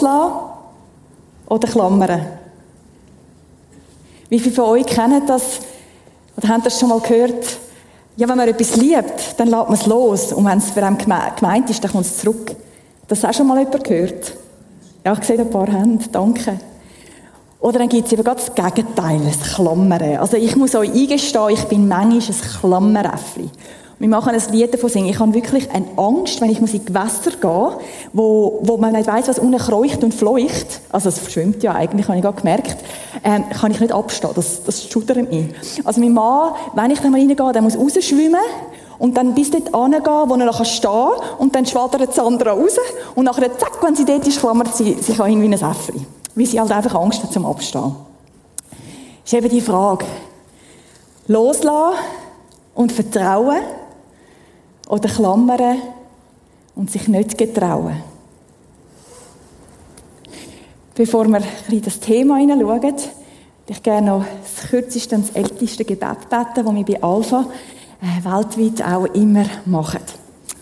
Loslassen oder klammern? Wie viele von euch kennen das oder haben das schon mal gehört? Ja, wenn man etwas liebt, dann lässt man es los. Und wenn es für einen gemeint ist, dann kommt es zurück. Das auch schon mal jemand gehört? Ja, ich sehe ein paar Hände. Danke. Oder dann gibt es eben das Gegenteil, das Klammern. Also ich muss euch eingestehen, ich bin manchmal ein Klammeräffli. Wir machen ein Lied davon singen. Ich habe wirklich eine Angst, wenn ich muss in Gewässer gehe, wo, wo man nicht weiss, was unten kreucht und fleucht. Also es verschwimmt ja eigentlich, habe ich gerade gemerkt. Ähm, kann ich nicht abstehen. Das, das schudert mich. Also mein Mann, wenn ich da mal reingehe, der muss rausschwimmen und dann bis dort hingehen, wo er noch stehen kann und dann schwadert Sandra raus und nachher, zack, wenn sie dort ist, klammert sie sich an ihn wie ein Äffli. Weil sie halt einfach Angst hat zum Abstehen. Das ist eben die Frage. Loslassen und vertrauen oder klammern und sich nicht getrauen. Bevor wir ein das Thema hineinschauen, würde ich gerne noch das kürzeste und das älteste Gebet beten, das wir bei Alpha äh, weltweit auch immer machen.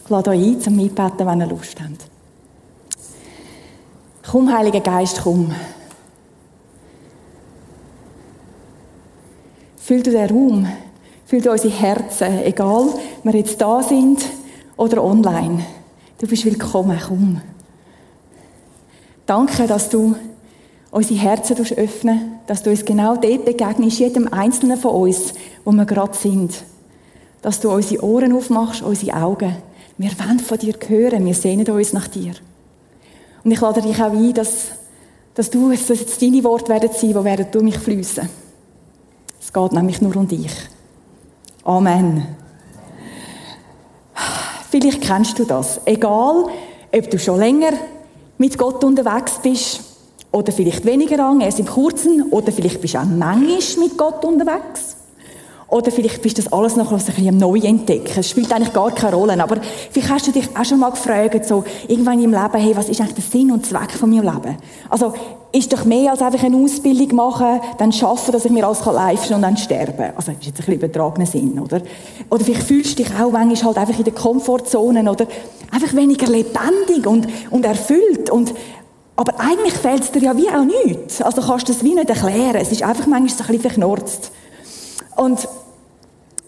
Ich lade euch ein, zum Mitbeten, wenn ihr Lust habt. Komm, Heiliger Geist, komm. Füll du den Raum, füll du unsere Herzen, egal, ob wir jetzt da sind oder online. Du bist willkommen, komm. Danke, dass du unsere Herzen öffnen, dass du uns genau dort begegnest, jedem Einzelnen von uns, wo wir gerade sind. Dass du unsere Ohren aufmachst, unsere Augen. Wir wollen von dir hören, wir sehnen uns nach dir. Und ich lade dich auch ein, dass, dass du, dass jetzt deine Worte werden sein, die werden durch mich fließen. Es geht nämlich nur um dich. Amen. Vielleicht kennst du das. Egal, ob du schon länger mit Gott unterwegs bist oder vielleicht weniger lang, erst im Kurzen oder vielleicht bist du auch manchmal mit Gott unterwegs. Oder vielleicht bist du das alles noch ein bisschen neu entdecken. Es spielt eigentlich gar keine Rolle. Aber vielleicht hast du dich auch schon mal gefragt, so, irgendwann im Leben, hey, was ist eigentlich der Sinn und Zweck von meinem Leben? Also, ist doch mehr als einfach eine Ausbildung machen, dann schaffen, dass ich mir alles leisten kann und dann sterben. Also, das ist jetzt ein bisschen übertragener Sinn, oder? Oder vielleicht fühlst du dich auch manchmal halt einfach in der Komfortzone oder einfach weniger lebendig und, und erfüllt und, aber eigentlich fehlt es dir ja wie auch nichts. Also kannst du das wie nicht erklären. Es ist einfach manchmal so ein bisschen verknurzt. Und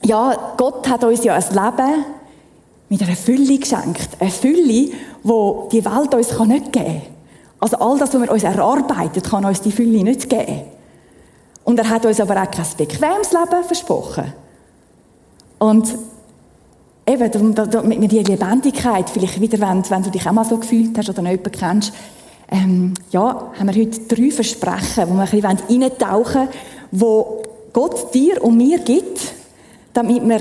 ja, Gott hat uns ja ein Leben mit einer Fülle geschenkt. Eine Fülle, die die Welt uns nicht geben kann. Also all das, was wir uns erarbeitet, kann uns die Fülle nicht geben. Und er hat uns aber auch kein bequemes Leben versprochen. Und eben, damit wir die Lebendigkeit vielleicht wieder wenn, wenn du dich auch mal so gefühlt hast oder jemanden kennst, ähm, ja, haben wir heute drei Versprechen, wo wir ein bisschen eintauchen wollen, wo Gott dir und mir gibt, damit wir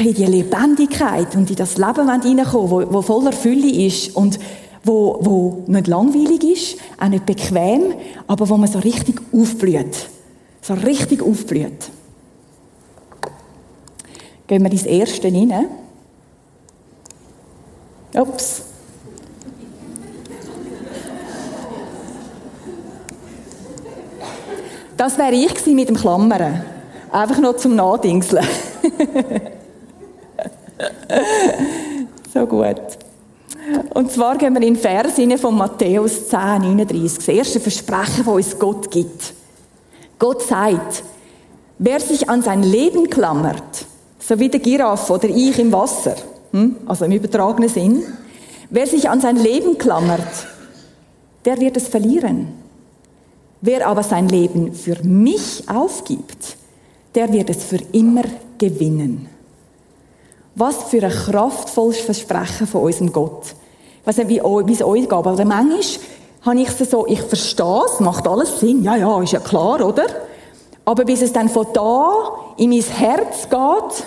in die Lebendigkeit und in das Leben reinkommen wo, wo voller Fülle ist und wo, wo nicht langweilig ist, auch nicht bequem, aber wo man so richtig aufblüht. So richtig aufblüht. Gehen wir ins Erste rein. Ups. Das wäre ich mit dem Klammern. Einfach noch zum Nadingseln. so gut. Und zwar gehen wir in Vers von Matthäus 10, 39. Das erste Versprechen, das uns Gott gibt. Gott sagt, wer sich an sein Leben klammert, so wie der Giraffe oder ich im Wasser, hm? also im übertragenen Sinn, wer sich an sein Leben klammert, der wird es verlieren. Wer aber sein Leben für mich aufgibt, der wird es für immer gewinnen. Was für ein kraftvolles Versprechen von unserem Gott. Ich weiß nicht, wie, es euch geht, aber manchmal habe ich es so, ich verstehe es, macht alles Sinn, ja, ja, ist ja klar, oder? Aber bis es dann von da in mein Herz geht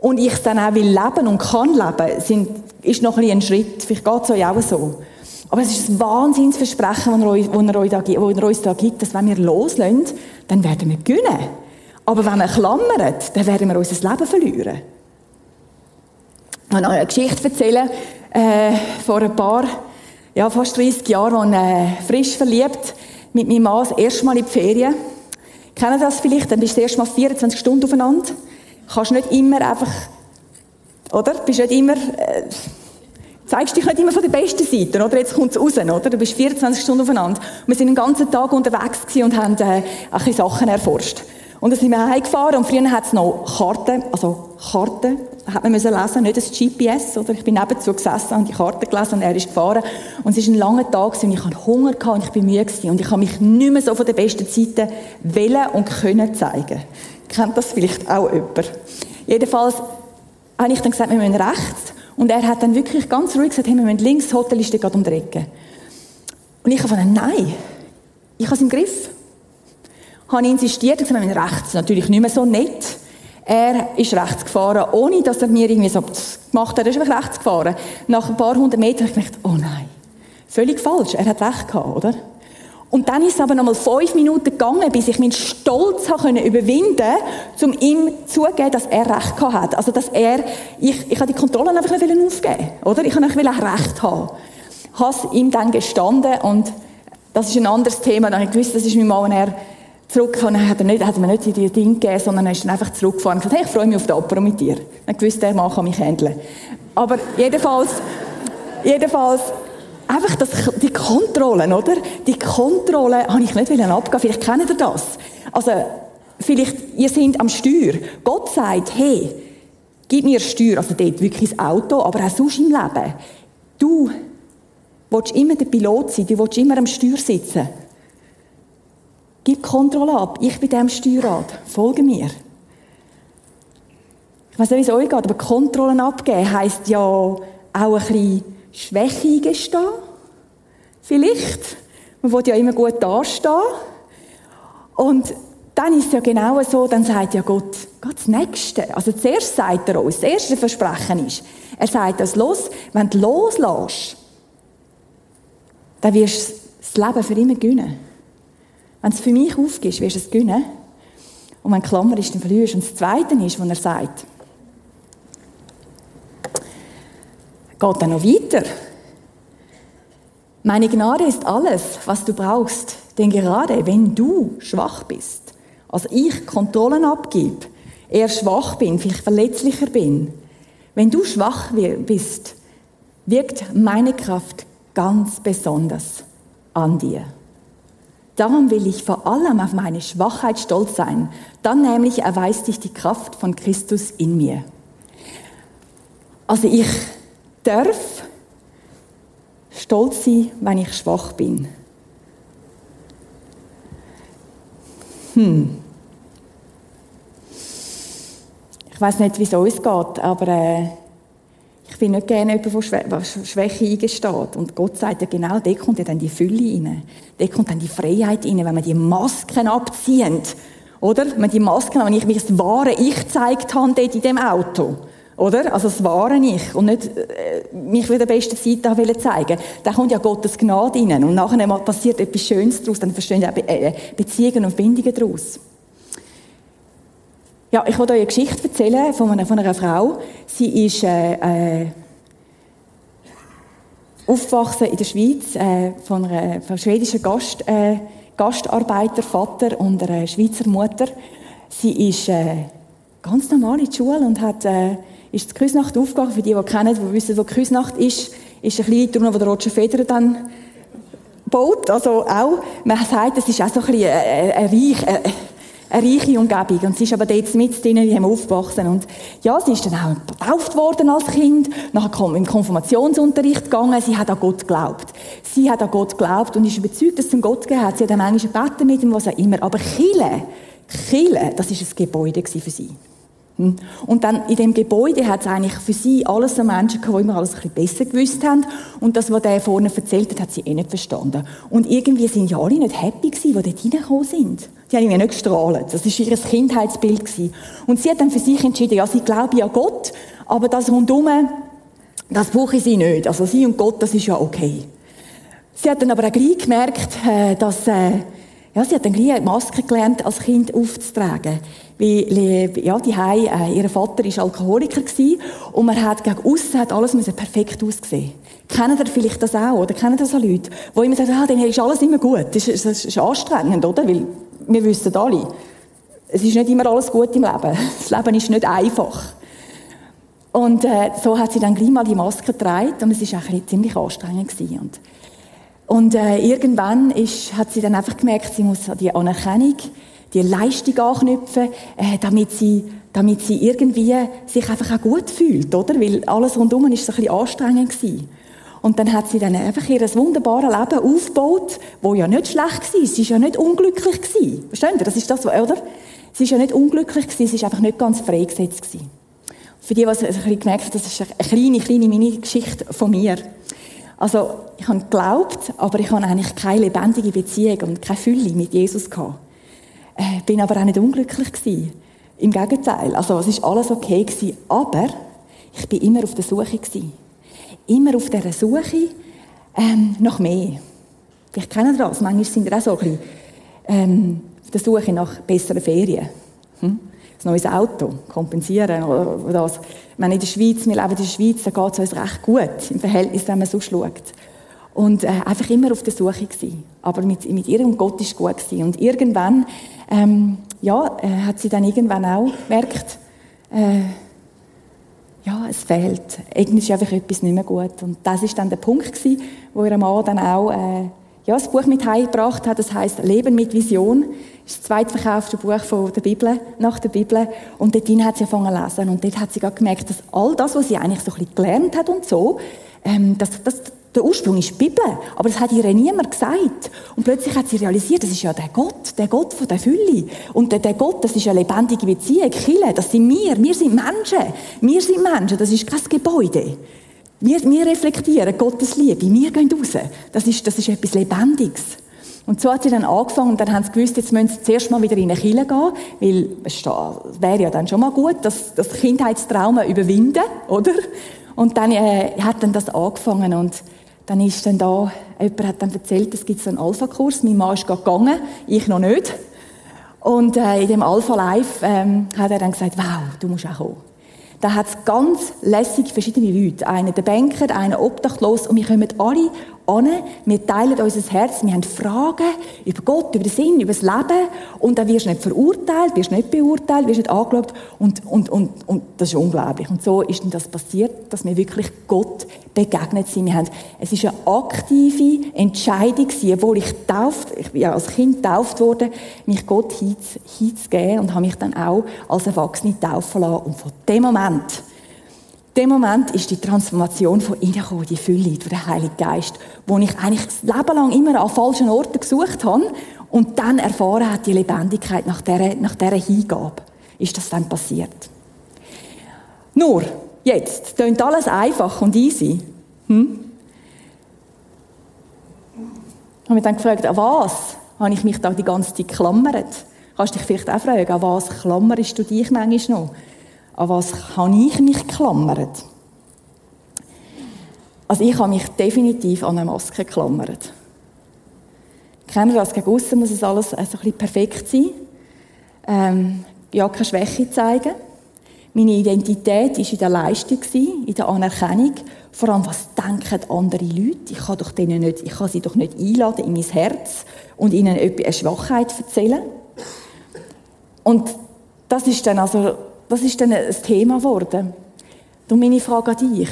und ich es dann auch will leben und kann leben, sind, ist noch ein, ein Schritt. Vielleicht geht es euch auch so. Aber es ist ein Wahnsinnsversprechen, das er, er, er uns da gibt, dass wenn wir loslösen, dann werden wir gewinnen. Aber wenn wir klammern, dann werden wir unser Leben verlieren. Ich kann euch eine Geschichte erzählen, äh, vor ein paar, ja, fast 30 Jahren, als äh, frisch verliebt mit meinem Mann das erste Mal in die Ferien. Kennen das vielleicht? Dann bist du erst mal 24 Stunden aufeinander. Kannst nicht immer einfach, oder? Bist nicht immer, äh, zeigst dich nicht immer von der besten Seite, oder? Jetzt kommt es raus, oder? Du bist 24 Stunden aufeinander. Wir sind den ganzen Tag unterwegs und haben äh, ein Sachen erforscht. Und dann sind wir heimgefahren und früher hat es noch Karten, also Karten, hat man müssen lesen, nicht das GPS, oder? Ich bin nebenzu gesessen und die Karte gelesen und er ist gefahren. Und es war ein langer Tag und ich hatte Hunger und ich bin müde und ich habe mich nicht mehr so von der besten Seite wählen und können zeigen. Kennt das vielleicht auch jemand? Jedenfalls habe ich dann gesagt, wir müssen rechts. Und er hat dann wirklich ganz ruhig gesagt, hey, wir müssen links, das Hotel ist gerade um die Ecke. Und ich habe gesagt, nein, ich habe es im Griff. Ich habe insistiert und gesagt, wir müssen rechts. Natürlich nicht mehr so nett. Er ist rechts gefahren, ohne dass er mir irgendwie so gemacht hat. Er ist einfach rechts gefahren. Nach ein paar hundert Metern habe ich gedacht, oh nein, völlig falsch. Er hat recht gehabt, oder? Und dann ist es aber noch mal fünf Minuten gegangen, bis ich meinen Stolz habe überwinden konnte, um ihm zugeben, dass er Recht gehabt hat. Also, dass er, ich, ich habe die Kontrolle einfach nicht aufgeben oder? Ich wollte einfach Recht haben. Ich habe es ihm dann gestanden und das ist ein anderes Thema. Dann habe ich gewusst, das ist mein Mann, wenn er zurückgekommen hat er, nicht, hat mir nicht die Dinge gegeben, sondern er ist dann einfach zurückgefahren und gesagt, hey, ich freue mich auf den Apero mit dir. Dann gewusst, der Mann kann mich handeln. Aber jedenfalls, jedenfalls, einfach das, die Kontrollen, oder? Die Kontrolle habe ich nicht abgeben Vielleicht kennt ihr das. Also, vielleicht, ihr seid am Steuer. Gott sagt, hey, gib mir Steuer. Also dort wirklich das Auto, aber auch sonst im Leben. Du willst immer der Pilot sein, du willst immer am Steuer sitzen. Gib Kontrolle ab. Ich bin dem Steuerrad. Folge mir. Ich weiß nicht, wie es euch geht, aber Kontrollen abgeben heisst ja auch ein bisschen Schwäche eingestehen. Vielleicht. Man will ja immer gut dastehen. Und dann ist es ja genau so, dann sagt ja Gott, Gott das Nächste. Also zuerst sagt er uns, das erste Versprechen ist, er sagt das los, wenn du loslässt, dann wirst du das Leben für immer gewinnen. Wenn es für mich aufgibst, wirst du es gewinnen. Und wenn Klammer ist, dann verlierst. Und das Zweite ist, was er sagt, geht dann noch weiter. Meine Gnade ist alles, was du brauchst. Denn gerade wenn du schwach bist, also ich Kontrollen abgib, eher schwach bin, vielleicht verletzlicher bin, wenn du schwach bist, wirkt meine Kraft ganz besonders an dir. Darum will ich vor allem auf meine Schwachheit stolz sein. Dann nämlich erweist sich die Kraft von Christus in mir. Also ich darf stolz sein, wenn ich schwach bin. Hm. Ich weiß nicht, wie es uns geht, aber äh, bin nicht gerne jemand, der Schwäche eingesteht. Und Gott sagt ja genau, da kommt ja dann die Fülle rein. Da kommt dann die Freiheit rein, wenn wir die Masken abziehen. Oder? Wenn die Masken, wenn ich mir das wahre Ich gezeigt habe dort in dem Auto. Oder? Also das wahre Ich. Und nicht äh, mich von der besten Seite zeigen Da kommt ja Gottes Gnade rein. Und nachher passiert etwas Schönes daraus. Dann verstehen ja äh, Beziehungen und Bindungen daraus. Ja, ich wollte euch eine Geschichte erzählen von einer, von einer Frau. Sie ist äh, äh, aufgewachsen in der Schweiz äh, von, einer, von einem schwedischen Gast, äh, Gastarbeiter, Vater und einer Schweizer Mutter. Sie ist äh, ganz normal in die Schule und hat, äh, ist zur Küsnacht aufgegangen. Für die, die kennen, die wissen, wo Küsnacht ist, ist ein bisschen drunter, wo der Roger Federer dann baut. Also auch, man sagt, es ist auch so ein bisschen ein, ein Reich, ein, eine reiche Umgebung. Und sie ist aber dort mit drinnen, die haben aufgewachsen. Und ja, sie ist dann auch getauft worden als Kind, nachher im Konfirmationsunterricht gegangen, sie hat an Gott geglaubt. Sie hat an Gott geglaubt und ist überzeugt, dass es einen Gott gegeben hat. Sie hat dann manchmal gebeten mit ihm, was auch immer. Aber Chile, Chile, das ist ein Gebäude für sie. Hm? Und dann in dem Gebäude hat es eigentlich für sie alles so Menschen gehabt, die immer alles ein bisschen besser gewusst haben. Und das, was der vorne erzählt hat, hat sie eh nicht verstanden. Und irgendwie sind ja alle nicht happy gewesen, die dort hineingekommen sind. Die haben irgendwie nicht gestrahlt. Das war ihr Kindheitsbild gewesen. Und sie hat dann für sich entschieden, ja, sie glaube ja Gott, aber das rundum, das brauche sie nicht. Also sie und Gott, das ist ja okay. Sie hat dann aber auch gleich gemerkt, äh, dass, äh, ja, sie hat dann gleich eine Maske gelernt, als Kind aufzutragen. Weil, ja, die Hei, äh, ihr Vater war Alkoholiker gewesen, und man hat gegen aussen hat alles perfekt ausgesehen. Kennen ihr vielleicht das auch? Oder kennen das auch Leute, die immer sagen, ah, dann ist alles immer gut. Das ist, das ist anstrengend, oder? Weil wir wissen alle, es ist nicht immer alles gut im Leben. Das Leben ist nicht einfach. Und äh, so hat sie dann gleich mal die Maske getragen und es war eigentlich ziemlich anstrengend. Gewesen. Und, und äh, irgendwann ist, hat sie dann einfach gemerkt, sie muss an die Anerkennung, die Leistung anknüpfen, äh, damit sie damit sie irgendwie sich einfach auch gut fühlt, oder? Weil alles rundum ist so ein bisschen anstrengend gewesen. Und dann hat sie dann einfach ihr wunderbares Leben aufgebaut, wo ja nicht schlecht war. Sie ist ja nicht unglücklich gewesen. Verstehen Sie? Das ist das, oder? Sie ist ja nicht unglücklich gewesen, sie ist einfach nicht ganz freigesetzt gewesen. Für die, die es ein bisschen gemerkt haben, das ist eine kleine, kleine Mini-Geschichte von mir. Also, ich habe geglaubt, aber ich habe eigentlich keine lebendige Beziehung und keine Fülle mit Jesus gehabt. Äh, bin aber auch nicht unglücklich gewesen. Im Gegenteil. Also, es ist alles okay gewesen, aber ich bin immer auf der Suche gewesen. Immer auf der Suche ähm, nach mehr. Vielleicht kennen das. Manchmal sind wir auch so ein bisschen, ähm, auf der Suche nach besseren Ferien. Hm? Ein neues Auto kompensieren oder das. Ich meine, in der Schweiz, wir leben in der Schweiz, da geht es uns recht gut im Verhältnis, wenn man so schaut. Und äh, einfach immer auf der Suche gewesen. Aber mit, mit ihrem Gott ist gut gewesen. Und irgendwann, ähm, ja, äh, hat sie dann irgendwann auch gemerkt, äh, ja, es fehlt. Irgendwie ist einfach etwas nicht mehr gut. Und das ist dann der Punkt gewesen, wo ihr Mann dann auch äh, ja, das Buch mit heimgebracht hat. Das heißt Leben mit Vision. Das ist das zweitverkaufte Buch von der Bibel, nach der Bibel. Und dort hat sie angefangen zu lesen. Und dort hat sie gemerkt, dass all das, was sie eigentlich so ein gelernt hat und so, ähm, das, das, der Ursprung ist die Bibel, aber das hat ihr niemand gesagt. Und plötzlich hat sie realisiert, das ist ja der Gott, der Gott von der Fülle. Und der, der Gott, das ist eine lebendige Beziehung. Kille, das sind wir. Wir sind Menschen. Wir sind Menschen. Das ist kein Gebäude. Wir, wir reflektieren Gottes Liebe. Wir gehen raus. Das ist, das ist etwas Lebendiges. Und so hat sie dann angefangen und dann haben sie gewusst, jetzt müssen sie zuerst mal wieder in eine Kirche gehen, weil es wäre ja dann schon mal gut, dass das Kindheitstrauma überwinden, oder? Und dann äh, hat dann das angefangen und dann ist dann da, jemand hat dann erzählt, es gibt einen Alpha-Kurs. Mein Mann ist gegangen, ich noch nicht. Und äh, in dem Alpha Live ähm, hat er dann gesagt, wow, du musst auch kommen. Da hat es ganz lässig verschiedene Leute. Einer der Banker, einer obdachlos und wir kommen alle an, wir teilen unser Herz, wir haben Fragen über Gott, über den Sinn, über das Leben und dann wirst du nicht verurteilt, wirst nicht beurteilt, wirst nicht angeschaut und, und, und, und das ist unglaublich. Und so ist dann das passiert, dass wir wirklich Gott begegnet sind. Wir haben, es ist eine aktive Entscheidung gewesen, obwohl ich tauft, ich bin ja als Kind getauft worden, mich Gott hinzugeben und habe mich dann auch als Erwachsene taufen lassen. Und von dem Moment dem Moment ist die Transformation von innen gekommen, die Fülle durch den Heiligen Geist, wo ich eigentlich das Leben lang immer an falschen Orten gesucht habe und dann erfahren hat die Lebendigkeit nach dieser, nach dieser Hingabe. Ist das dann passiert? Nur, jetzt, klingt alles einfach und easy. Hm? Ich habe mich dann gefragt, an was habe ich mich da die ganze Zeit geklammert? Kannst du dich vielleicht auch fragen, an was klammerst du dich manchmal noch? An was habe ich mich geklammert? Also ich habe mich definitiv an eine Maske geklammert. Kennen wir das? Gegen aussen muss es alles so ein bisschen perfekt sein. Ähm, ja, keine Schwäche zeigen. Meine Identität war in der Leistung, in der Anerkennung. Vor allem, was denken andere Leute? Ich kann, doch denen nicht, ich kann sie doch nicht einladen in mein Herz und ihnen eine Schwachheit erzählen. Und das ist dann also das ist dann ein Thema geworden. Und meine Frage an dich.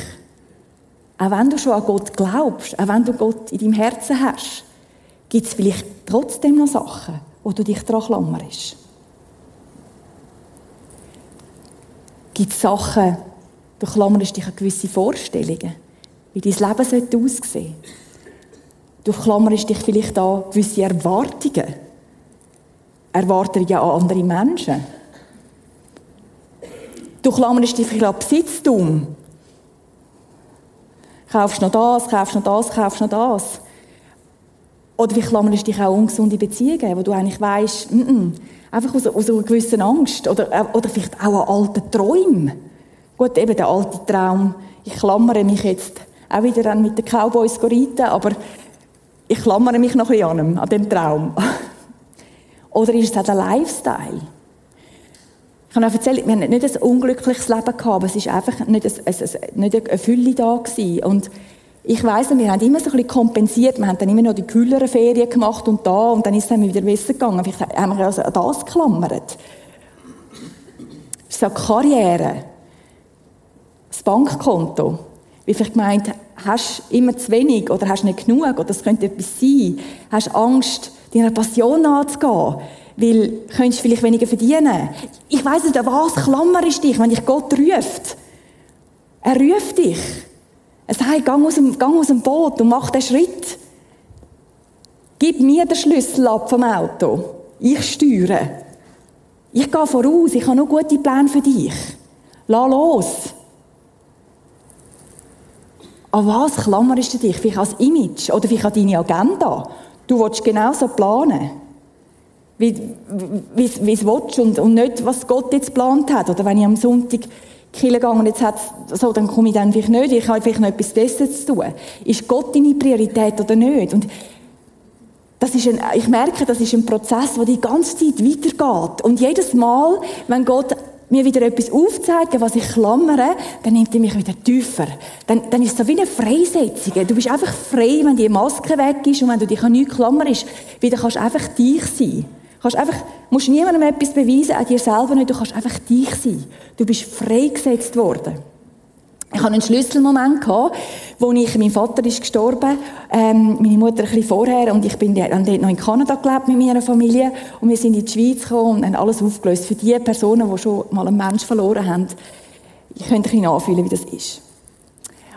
Auch wenn du schon an Gott glaubst, auch wenn du Gott in deinem Herzen hast, gibt es vielleicht trotzdem noch Sachen, wo du dich daran klammerst. Gibt es Sachen, du klammerst dich an gewisse Vorstellungen, wie dein Leben sollte aussehen Du klammerst dich vielleicht an gewisse Erwartungen. Erwartungen an andere Menschen. Du klammerst dich an Besitztum. Kaufst noch das, kaufst noch das, kaufst noch das. Oder wie klammerst dich auch ungesunde Beziehungen, wo du eigentlich weißt, einfach aus, aus, einer gewissen Angst oder, äh, oder vielleicht auch an alten Träumen. Gut, eben der alte Traum. Ich klammere mich jetzt auch wieder an mit den Cowboys reiten, aber ich klammere mich noch ein bisschen an, an dem Traum. oder ist es auch der Lifestyle? Ich habe auch erzählt, wir hatten nicht ein unglückliches Leben gehabt, aber es war einfach nicht, ein, ein, nicht eine Fülle da gewesen. Und ich weiss noch, wir haben immer so ein bisschen kompensiert. Wir haben dann immer noch die kühleren Ferien gemacht und da, und dann ist es dann wieder besser gegangen. Vielleicht haben wir also an das geklammert. So Karriere. das Bankkonto. Wie vielleicht gemeint, hast du immer zu wenig oder hast nicht genug oder es könnte etwas sein. Hast du Angst, deiner Passion nachzugehen, weil du könntest vielleicht weniger verdienen. Ich weiss nicht, was klammerst dich, wenn dich Gott ruft. Er ruft dich. Er sagt, geh aus dem, geh aus dem Boot und mach den Schritt. Gib mir den Schlüssel ab vom Auto. Ich steuere. Ich gehe voraus. Ich habe noch gute Pläne für dich. Lass los. An was klammerst du dich? Vielleicht als Image oder vielleicht an deine Agenda. Du willst genauso planen. Wie, wie, es willst und, und nicht, was Gott jetzt geplant hat. Oder wenn ich am Sonntag Kille gehe und jetzt hat so, dann komme ich dann vielleicht nicht, ich habe vielleicht noch etwas Besseres zu tun. Ist Gott deine Priorität oder nicht? Und das ist ein, ich merke, das ist ein Prozess, der die ganze Zeit weitergeht. Und jedes Mal, wenn Gott mir wieder etwas aufzeigt, was ich klammere, dann nimmt er mich wieder tiefer. Dann, dann ist es so wie eine Freisetzung. Du bist einfach frei, wenn die Maske weg ist und wenn du dich an nichts klammerst. Wieder kannst du einfach dich sein. Kannst einfach, musst niemandem etwas beweisen, auch dir selber nicht. Du kannst einfach dich sein. Du bist freigesetzt worden. Ich hatte einen Schlüsselmoment gehabt, wo ich, mein Vater ist gestorben, ähm, meine Mutter ein bisschen vorher, und ich bin dann dort noch in Kanada gelebt mit meiner Familie, und wir sind in die Schweiz gekommen und haben alles aufgelöst. Für die Personen, die schon mal einen Menschen verloren haben, ich könnte ein bisschen nachfühlen, wie das ist.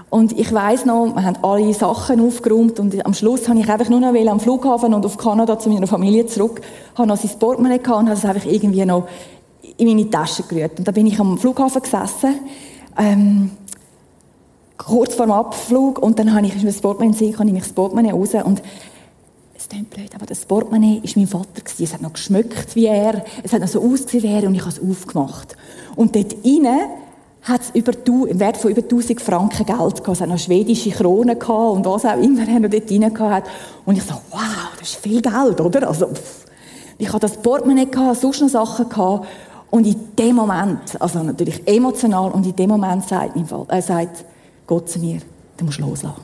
Und ich weiss noch, wir haben alle Sachen aufgeräumt und am Schluss habe ich einfach nur noch am Flughafen und auf Kanada zu meiner Familie zurück, habe noch sein Portemonnaie gehabt und habe es einfach irgendwie noch in meine Tasche gerührt. Und da bin ich am Flughafen gesessen, ähm, kurz vor dem Abflug und dann habe ich das Portemonnaie gesehen, habe ich das Portemonnaie raus und es klingt blöd, aber das Portemonnaie war mein Vater. Es hat noch geschmückt wie er, es hat noch so ausgesehen wie er und ich habe es aufgemacht. Und dort innen hat es über, im Wert von über 1000 Franken Geld gehabt. Es hat noch schwedische Kronen gehabt und was auch immer er noch dort rein gehabt. Und ich so, wow, das ist viel Geld, oder? Also, ich hatte das Portemonnaie gehabt, sonst noch Sachen gehabt. Und in dem Moment, also natürlich emotional, und in dem Moment sagt, mein Vater, äh, sagt Gott zu mir, du musst loslassen.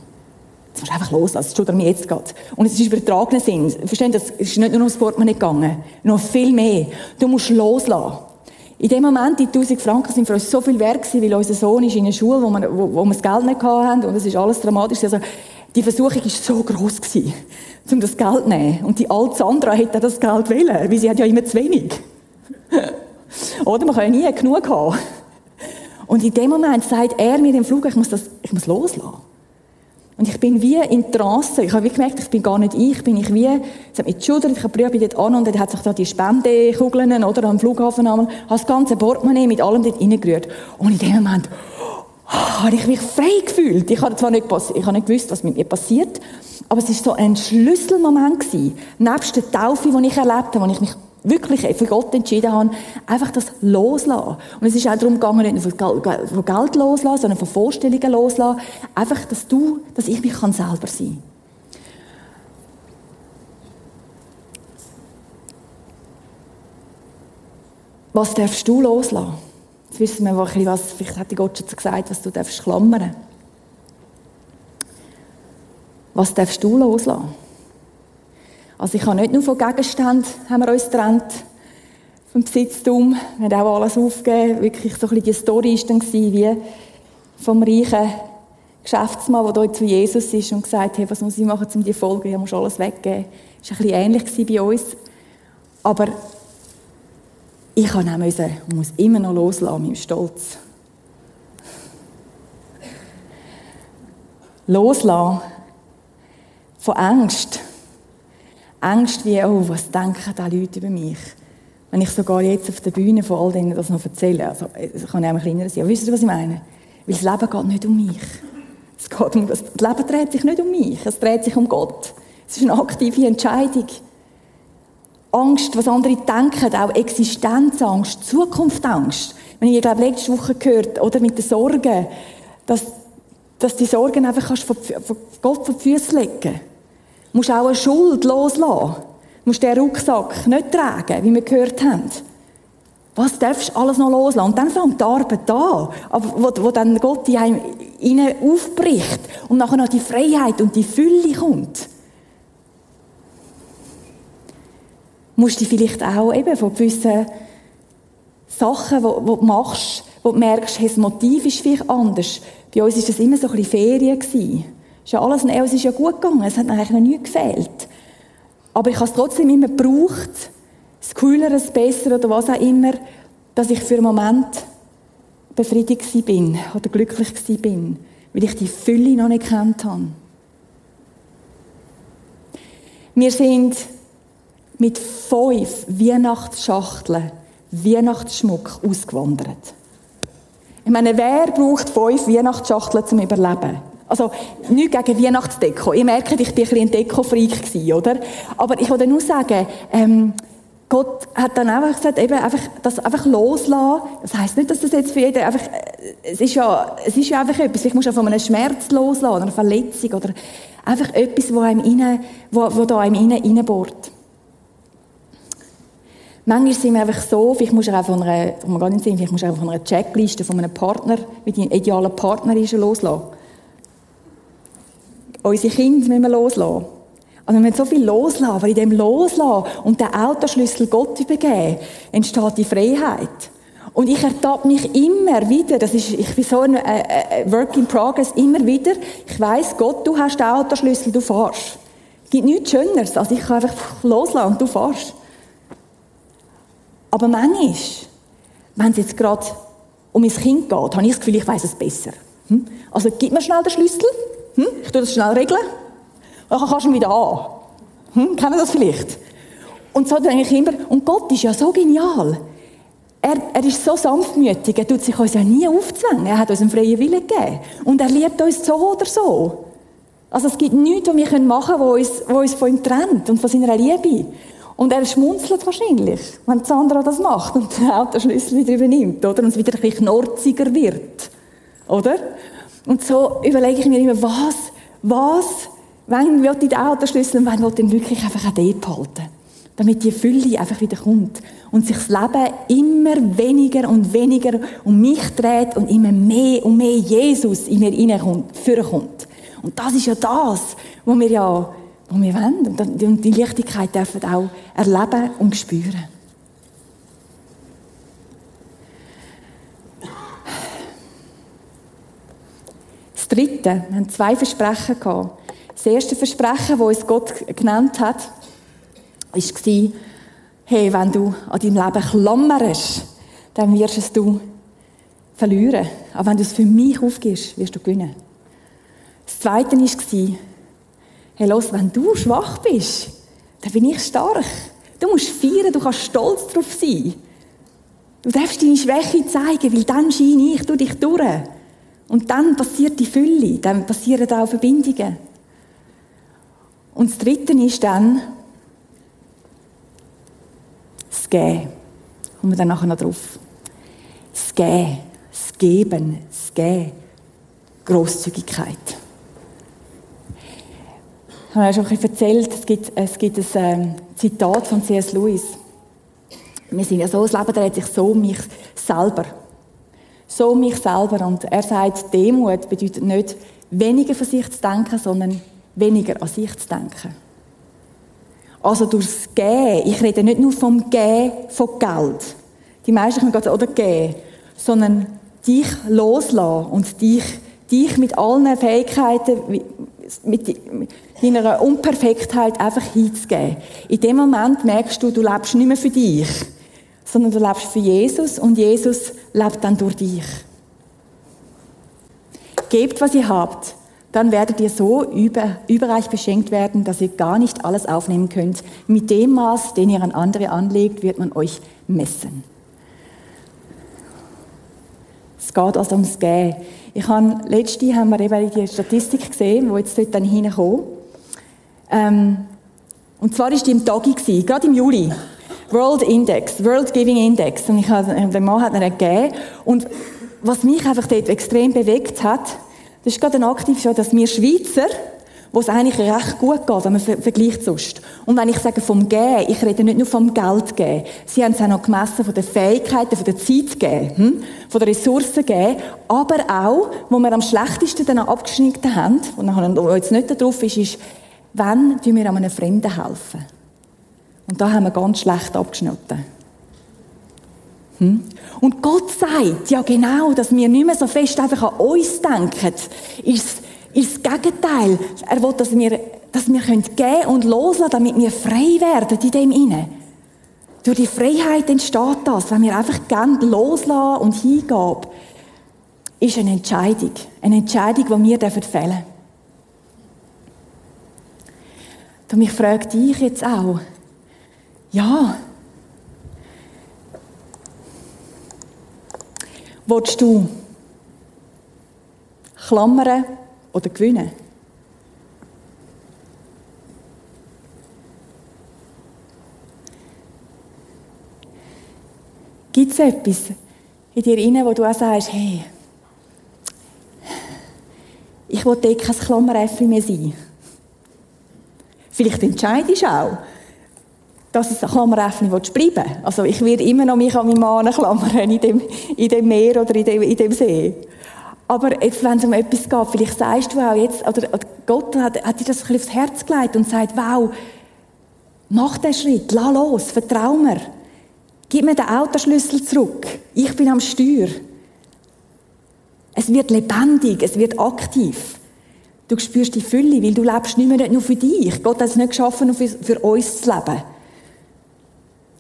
Du musst einfach loslassen. Das tut mir jetzt gerade. Und es ist übertragener Sinn. Verstehen Es ist nicht nur ums Portemonnaie gegangen. Noch viel mehr. Du musst loslassen. In dem Moment, die 1000 Franken sind für uns so viel wert gewesen, weil unser Sohn ist in einer Schule, wo wir, wo, wo wir das Geld nicht hatten und es ist alles dramatisch. Also, die Versuchung war so groß gewesen, um das Geld zu nehmen. Und die alte Sandra hätte das Geld wählen, weil sie hat ja immer zu wenig. Oder man kann ja nie genug haben. Und in dem Moment sagt er mir im Flug, ich muss das, ich muss loslassen. Und ich bin wie in Trance. Ich habe wie gemerkt, ich bin gar nicht ich, bin ich wie, es hat mich geschudert, ich habe Brüder dort an und dann hat sich da die Spendekugeln oder am Flughafen einmal, habe das ganze Portemonnaie mit allem dort reingerührt. Und in dem Moment, oh, habe ich mich frei gefühlt. Ich habe zwar nicht, ich habe nicht gewusst, was mit mir passiert, aber es war so ein Schlüsselmoment gewesen. Nebst der Taufe, die ich erlebt habe, wo ich mich wirklich für Gott entschieden habe, einfach das loslassen. Und es ist auch darum gegangen, nicht nur von Geld loslassen, sondern von Vorstellungen loslassen. Einfach, dass du, dass ich mich kann selber sein kann. Was darfst du loslassen? Jetzt wissen wir, was, vielleicht hat Gott schon gesagt, was du darfst klammern. Was darfst du loslassen? Also ich habe nicht nur von Gegenständen haben wir uns getrennt, vom Besitztum, wir haben auch alles aufgegeben. Wirklich so ein bisschen die Story war dann wie vom reichen Geschäftsmann, der hier zu Jesus ist und gesagt hat, was muss ich machen, um die Folge, ich muss alles weggeben. Das war ein bisschen ähnlich bei uns. Aber ich kann auch müssen, muss immer noch loslassen, meinem Stolz. Loslassen von Angst Angst wie, oh, was denken die Leute über mich? Wenn ich sogar jetzt auf der Bühne von all denen das noch erzähle, also, das kann ich auch kleiner sein. Aber wisst ihr, was ich meine? Weil das Leben geht nicht um mich. Es geht um, das Leben dreht sich nicht um mich, es dreht sich um Gott. Es ist eine aktive Entscheidung. Angst, was andere denken, auch Existenzangst, Zukunftsangst. Wenn ich, glaube letzte Woche gehört, oder mit den Sorgen, dass, dass die Sorgen einfach kannst von, von Gott vor die Füße legen musst auch eine Schuld loslassen. Du musst den Rucksack nicht tragen, wie wir gehört haben. Was darfst du alles noch loslassen? Und dann fängt die Arbeit an, wo, wo dann Gott in einem aufbricht und nachher noch die Freiheit und die Fülle kommt. Du musst dich vielleicht auch eben von gewissen Sachen, die, du machst, wo du merkst, das Motiv ist vielleicht anders. Bei uns war das immer so ein bisschen Ferien. Ist ja alles, es ist ja gut gegangen, es hat mir eigentlich noch nie gefehlt. Aber ich habe es trotzdem immer gebraucht, das Coolere, das Bessere oder was auch immer, dass ich für einen Moment befriedigt bin oder glücklich bin, weil ich die Fülle noch nicht kennt habe. Wir sind mit fünf Weihnachtsschachteln Weihnachtsschmuck ausgewandert. Ich meine, wer braucht fünf Weihnachtsschachteln zum Überleben? Also, nicht gegen Weihnachtsdeko. Ihr merkt, ich bin ein Deko-Freak oder? Aber ich wollte nur sagen, ähm, Gott hat dann einfach gesagt, eben einfach, das einfach loslassen. Das heisst nicht, dass das jetzt für jeden einfach, äh, es ist ja, es ist ja einfach etwas. Ich muss ja von einem Schmerz loslassen, oder einer Verletzung, oder einfach etwas, wo einem rein, wo, wo da einem rein, reinbohrt. Manchmal sind wir einfach so, vielleicht muss ich auch von einer, man gar nicht sehen, vielleicht muss ich auch von einer Checkliste von einem Partner, wie die idealen Partner ist, loslassen. Unsere Kinder müssen wir loslassen. Also wir müssen so viel loslassen, aber in dem Loslassen und den Autoschlüssel Gott übergeben, entsteht die Freiheit. Und ich ertappe mich immer wieder, das ist, ich bin so ein äh, äh, Work in Progress, immer wieder, ich weiss, Gott, du hast den Autoschlüssel, du fährst. Es gibt nichts Schöneres, als ich kann einfach loslassen und du fährst. Aber manchmal, wenn es jetzt gerade um mein Kind geht, habe ich das Gefühl, ich weiß es besser. Hm? Also gib mir schnell den Schlüssel, hm? ich tue das schnell regeln, dann kannst du ihn wieder an. Hm? Kennen das vielleicht? Und so denke ich immer, und Gott ist ja so genial. Er, er ist so sanftmütig, er tut sich uns ja nie aufzwängen. Er hat uns einen freien Willen gegeben. Und er liebt uns so oder so. Also es gibt nichts, was wir machen können, was uns, was uns von ihm trennt und von seiner Liebe. Und er schmunzelt wahrscheinlich, wenn Sandra das macht und den Autoschlüssel wieder übernimmt, oder? Und es wieder ein bisschen knorziger wird. Oder? Und so überlege ich mir immer, was, was, wenn will ich den Autoschlüssel und wenn will ich ihn wirklich einfach auch dort behalten? Damit die Fülle einfach wieder kommt. Und sich das Leben immer weniger und weniger um mich dreht und immer mehr und mehr Jesus in mir reinkommt, vorkommt. Und das ist ja das, was wir ja die wir wollen. Und die Leichtigkeit dürfen auch erleben und spüren. Dritte, wir haben zwei Versprechen gehabt. Das erste Versprechen, das uns Gott genannt hat, war, hey, wenn du an deinem Leben klammerst, dann wirst es du verlieren. Aber wenn du es für mich aufgibst, wirst du gewinnen. Das zweite war, Hey, los, wenn du schwach bist, dann bin ich stark. Du musst feiern, du kannst stolz darauf sein. Du darfst deine Schwäche zeigen, weil dann scheine ich durch dich durch. Und dann passiert die Fülle, dann passieren auch Verbindungen. Und das Dritte ist dann das Gehen. Kommen wir dann nachher noch drauf. Das Gehen, das Geben, das Gehen. Grosszügigkeit. Ich habe ja schon ein bisschen erzählt, es gibt, es gibt ein ähm, Zitat von C.S. Lewis. Wir sind ja so, das Leben dreht sich so um mich selber. So mich selber. Und er sagt, Demut bedeutet nicht, weniger von sich zu denken, sondern weniger an sich zu denken. Also durchs Gehen. Ich rede nicht nur vom Gehen von Geld. Die meisten können gerade oder gehen, sondern dich loslassen und dich, dich mit allen Fähigkeiten, mit, deiner Unperfektheit einfach hinzugeben. In dem Moment merkst du, du lebst nicht mehr für dich, sondern du lebst für Jesus und Jesus lebt dann durch dich. Gebt, was ihr habt, dann werdet ihr so über, überreich beschenkt werden, dass ihr gar nicht alles aufnehmen könnt. Mit dem Maß, den ihr an andere anlegt, wird man euch messen. Es geht also ums Gehen. Ich habe, letzte haben wir eben die Statistik gesehen, wo jetzt dort dann hineinkommt. Ähm, und zwar war die im Tagi, gerade im Juli. World Index, World Giving Index. Und ich habe, der Mann hat ihn gegeben. Und was mich einfach dort extrem bewegt hat, das ist gerade ein Aktiv schon, dass wir Schweizer, wo es eigentlich recht gut geht, wenn man vergleicht sonst. Und wenn ich sage vom Gehen, ich rede nicht nur vom Geld geben. Sie haben es auch noch gemessen von den Fähigkeiten, von der Zeit geben, hm? von den Ressourcen geben, aber auch, wo wir am schlechtesten dann abgeschnitten haben, und jetzt nicht drauf ist, ist, Wann tun wir einem Fremden helfen? Und da haben wir ganz schlecht abgeschnitten. Hm? Und Gott sagt ja genau, dass wir nicht mehr so fest einfach an uns denken. Ist, ist das Gegenteil. Er will, dass wir, dass wir geben und loslassen, damit wir frei werden in dem Innen. Durch die Freiheit entsteht das, wenn wir einfach gerne loslassen und hingeben, ist eine Entscheidung. Eine Entscheidung, die wir fällen dürfen. Und mich frage dich jetzt auch, ja, willst du klammern oder gewinnen? Gibt es etwas in dir inne, wo du auch sagst, hey, ich will dort kein Klammeräffchen mehr sein? Vielleicht entscheidest du auch, dass es ein Klammeräffchen bleiben will. Also ich werde immer noch mich an meinen Mann klammern in dem, in dem Meer oder in dem, in dem See. Aber jetzt, wenn es um etwas geht, vielleicht sagst du auch jetzt, oder, Gott hat, hat dir das ein bisschen aufs Herz gelegt und sagt, wow, mach den Schritt, lass los, vertrau mir. Gib mir den Autoschlüssel zurück. Ich bin am Steuer. Es wird lebendig, es wird aktiv. Du spürst die Fülle, weil du lebst nicht mehr nur für dich. Gott hat es nicht geschaffen, nur für, für uns zu leben.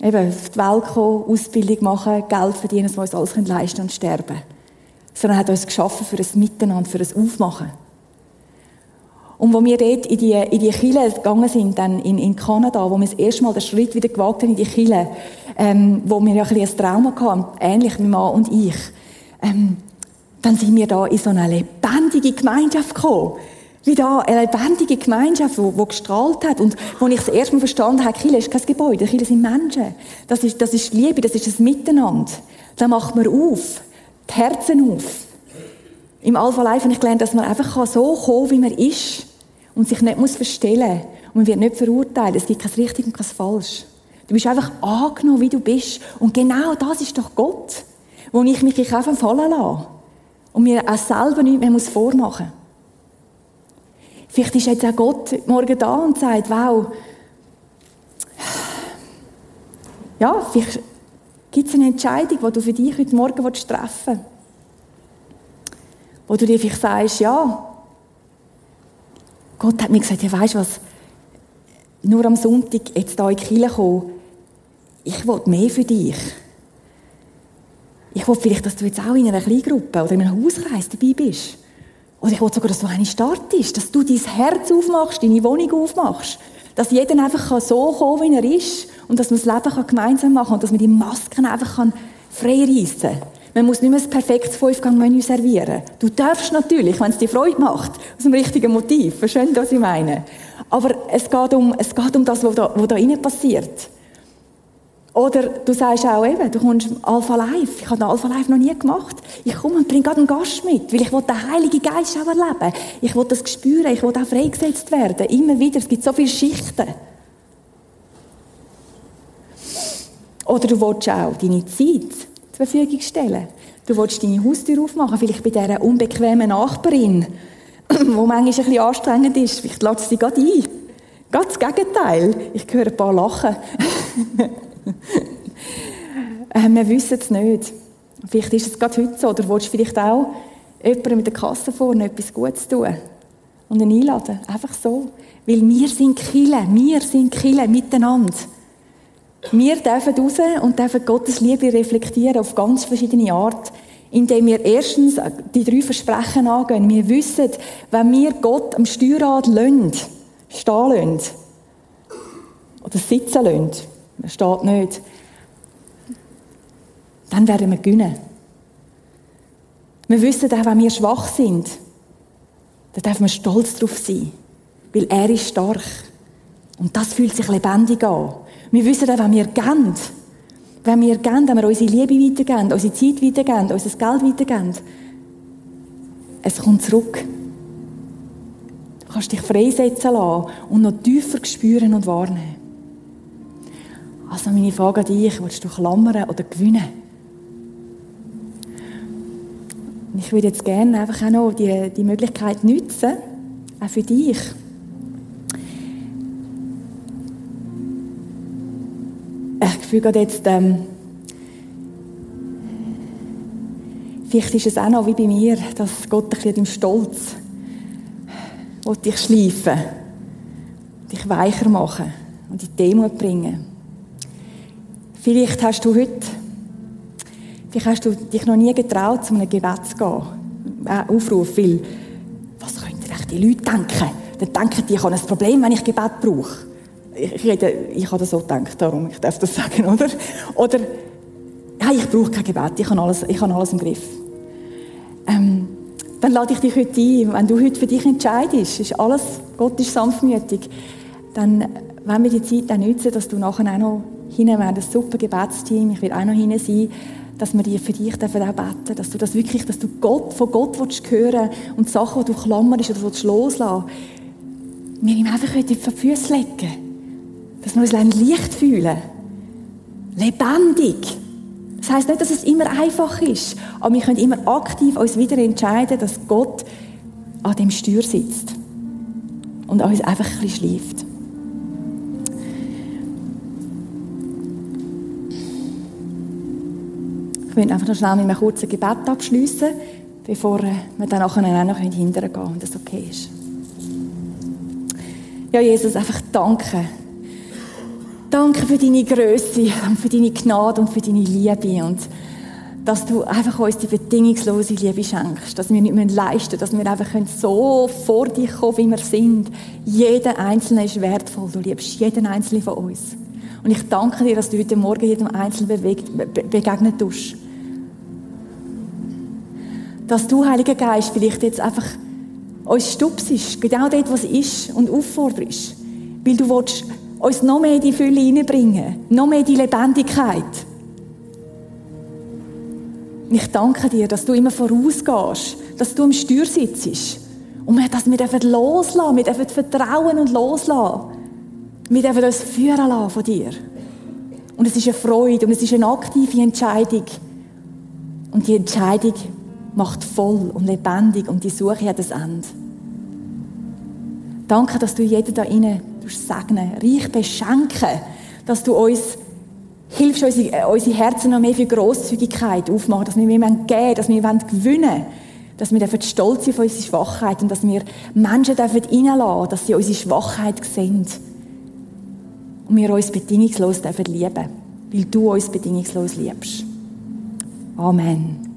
Eben, auf die Welt kommen, Ausbildung machen, Geld verdienen, dass wir uns alles leisten und sterben. Sondern er hat uns geschaffen für ein Miteinander, für ein Aufmachen. Und wo wir dort in die, in die Kille gegangen sind, dann in, in Kanada, wo wir das erste Mal den Schritt wieder gewagt haben in die Kille, ähm, wo wir ja ein, ein Trauma hatten, ähnlich wie Mann und ich, ähm, dann sind wir da in so eine lebendige Gemeinschaft gekommen. Wie da eine lebendige Gemeinschaft, die, die gestrahlt hat. Und wo ich das erste Mal verstanden habe, Kirche ist kein Gebäude, Kirche sind Menschen. Das ist, das ist Liebe, das ist das Miteinander. Da macht man auf, die Herzen auf. Im Alpha Life habe ich gelernt, dass man einfach so kommen kann, wie man ist und sich nicht muss verstellen muss. Und man wird nicht verurteilt. Es gibt kein richtig und kein falsch. Du bist einfach angenommen, wie du bist. Und genau das ist doch Gott, wo ich mich einfach fallen lasse. Und mir auch selber nichts mehr vormachen muss. Vielleicht ist jetzt auch Gott morgen da und sagt, wow, ja, vielleicht gibt es eine Entscheidung, die du für dich heute Morgen treffen willst. Wo du dir vielleicht sagst, ja, Gott hat mir gesagt, ja, weißt du was, nur am Sonntag jetzt hier in die Kirche kommen, ich will mehr für dich. Ich will vielleicht, dass du jetzt auch in einer Kleingruppe oder in einem Hauskreis dabei bist. Oder ich will sogar, dass du eine startest, dass du dein Herz aufmachst, deine Wohnung aufmachst. Dass jeder einfach so kommen kann, wie er ist. Und dass man das Leben gemeinsam machen kann. Und dass man die Masken einfach frei reissen kann. Man muss nicht mehr ein perfektes Fünfgang-Menü servieren. Du darfst natürlich, wenn es dir Freude macht, aus dem richtigen Motiv. Verstehst du, was ich meine? Aber es geht um, es geht um das, was da, was da innen passiert. Oder du sagst auch eben, du kommst Alpha Life. Ich habe Alpha Life noch nie gemacht. Ich komme und bringe gerade einen Gast mit, weil ich will den Heiligen Geist auch erleben. Ich will das spüren, ich will auch freigesetzt werden. Immer wieder, es gibt so viele Schichten. Oder du willst auch deine Zeit zur Verfügung stellen. Du willst deine Haustür aufmachen, vielleicht bei dieser unbequemen Nachbarin, wo manchmal ein bisschen anstrengend ist. Vielleicht lässt sie gerade ein. Ganz das Gegenteil. Ich höre ein paar lachen. äh, wir wissen es nicht. Vielleicht ist es gerade heute so. Oder willst du vielleicht auch jemandem mit der Kasse vorne etwas Gutes tun? Und ihn einladen. Einfach so. Weil wir sind Kille. Wir sind Kille miteinander. Wir dürfen raus und dürfen Gottes Liebe reflektieren auf ganz verschiedene Art, indem wir erstens die drei Versprechen angehen. Wir wissen, wenn wir Gott am Steuerrad lassen, stehen lassen, oder sitzen lassen, das steht nicht, dann werden wir gewinnen. Wir wissen auch, wenn wir schwach sind, dann dürfen wir stolz darauf sein, weil er ist stark. Und das fühlt sich lebendig an. Wir wissen auch, wenn wir gehen, wenn wir gehen, wenn wir unsere Liebe weitergeben, unsere Zeit weitergeben, unser Geld weitergeben, es kommt zurück. Du kannst dich freisetzen lassen und noch tiefer spüren und wahrnehmen. Also meine Frage an dich, willst du klammern oder gewinnen? Ich würde jetzt gerne einfach auch noch die, die Möglichkeit nutzen, auch für dich. Ich fühle gerade jetzt, ähm, Vielleicht ist es auch noch wie bei mir, dass Gott ein bisschen im Stolz will dich schleifen, dich weicher machen und in die Demut bringen. Vielleicht hast du heute, vielleicht hast du dich noch nie getraut, zu einem Gebet zu gehen. Äh, Aufruf, weil, was könnten die Leute denken? Dann denken die, ich habe ein Problem, wenn ich Gebet brauche. Ich, rede, ich habe das so gedacht, darum, ich darf das sagen, oder? Oder, hey, ich brauche kein Gebet, ich habe alles, ich habe alles im Griff. Ähm, dann lade ich dich heute ein, wenn du heute für dich entscheidest, ist alles, Gott ist sanftmütig, dann wenn wir die Zeit dann nutzen, dass du nachher auch noch hinein, wir haben ein super Gebetsteam, ich will auch noch hinein sein, dass wir für dich dürfen beten, dass du das wirklich, dass du Gott, von Gott willst hören und die Sachen, die du klammerst oder willst loslassen, wir ihm einfach heute auf die Füße legen. Dass wir uns Licht fühlen. Lebendig. Das heisst nicht, dass es immer einfach ist, aber wir können immer aktiv uns wieder entscheiden, dass Gott an dem Steuer sitzt und uns einfach ein bisschen schläft. Ich will einfach noch schnell mit einem kurzen Gebet abschließen, bevor wir dann nachher auch noch hindern gehen, wenn das okay ist. Ja, Jesus, einfach danke. Danke für deine Größe und für deine Gnade und für deine Liebe und dass du einfach uns die bedingungslose Liebe schenkst, dass wir nicht leisten müssen, dass wir einfach so vor dich kommen, wie wir sind. Jeder Einzelne ist wertvoll. Du liebst jeden Einzelnen von uns. Und ich danke dir, dass du heute Morgen jedem Einzelnen begegnet tust. Dass du, Heiliger Geist, vielleicht jetzt einfach uns stupsest, genau dort, was ist, und aufforderst. Weil du willst uns noch mehr in die Fülle hineinbringen, noch mehr in die Lebendigkeit. ich danke dir, dass du immer vorausgehst, dass du im Steuer sitzt. Und dass wir dürfen loslassen, wir dürfen vertrauen und loslassen. Wir dürfen uns führen lassen von dir. Und es ist eine Freude und es ist eine aktive Entscheidung. Und die Entscheidung macht voll und lebendig und die Suche hat ein Ende. Danke, dass du jeden da innen segnen, reich beschenken, dass du uns hilfst, unsere, äh, unsere Herzen noch mehr für Grosszügigkeit aufmachen, dass wir mehr geben wollen, dass wir gewinnen wollen, dass wir stolz sind auf unsere Schwachheit und dass wir Menschen dürfen reinlassen, dass sie unsere Schwachheit sehen und wir uns bedingungslos dürfen lieben, weil du uns bedingungslos liebst. Amen.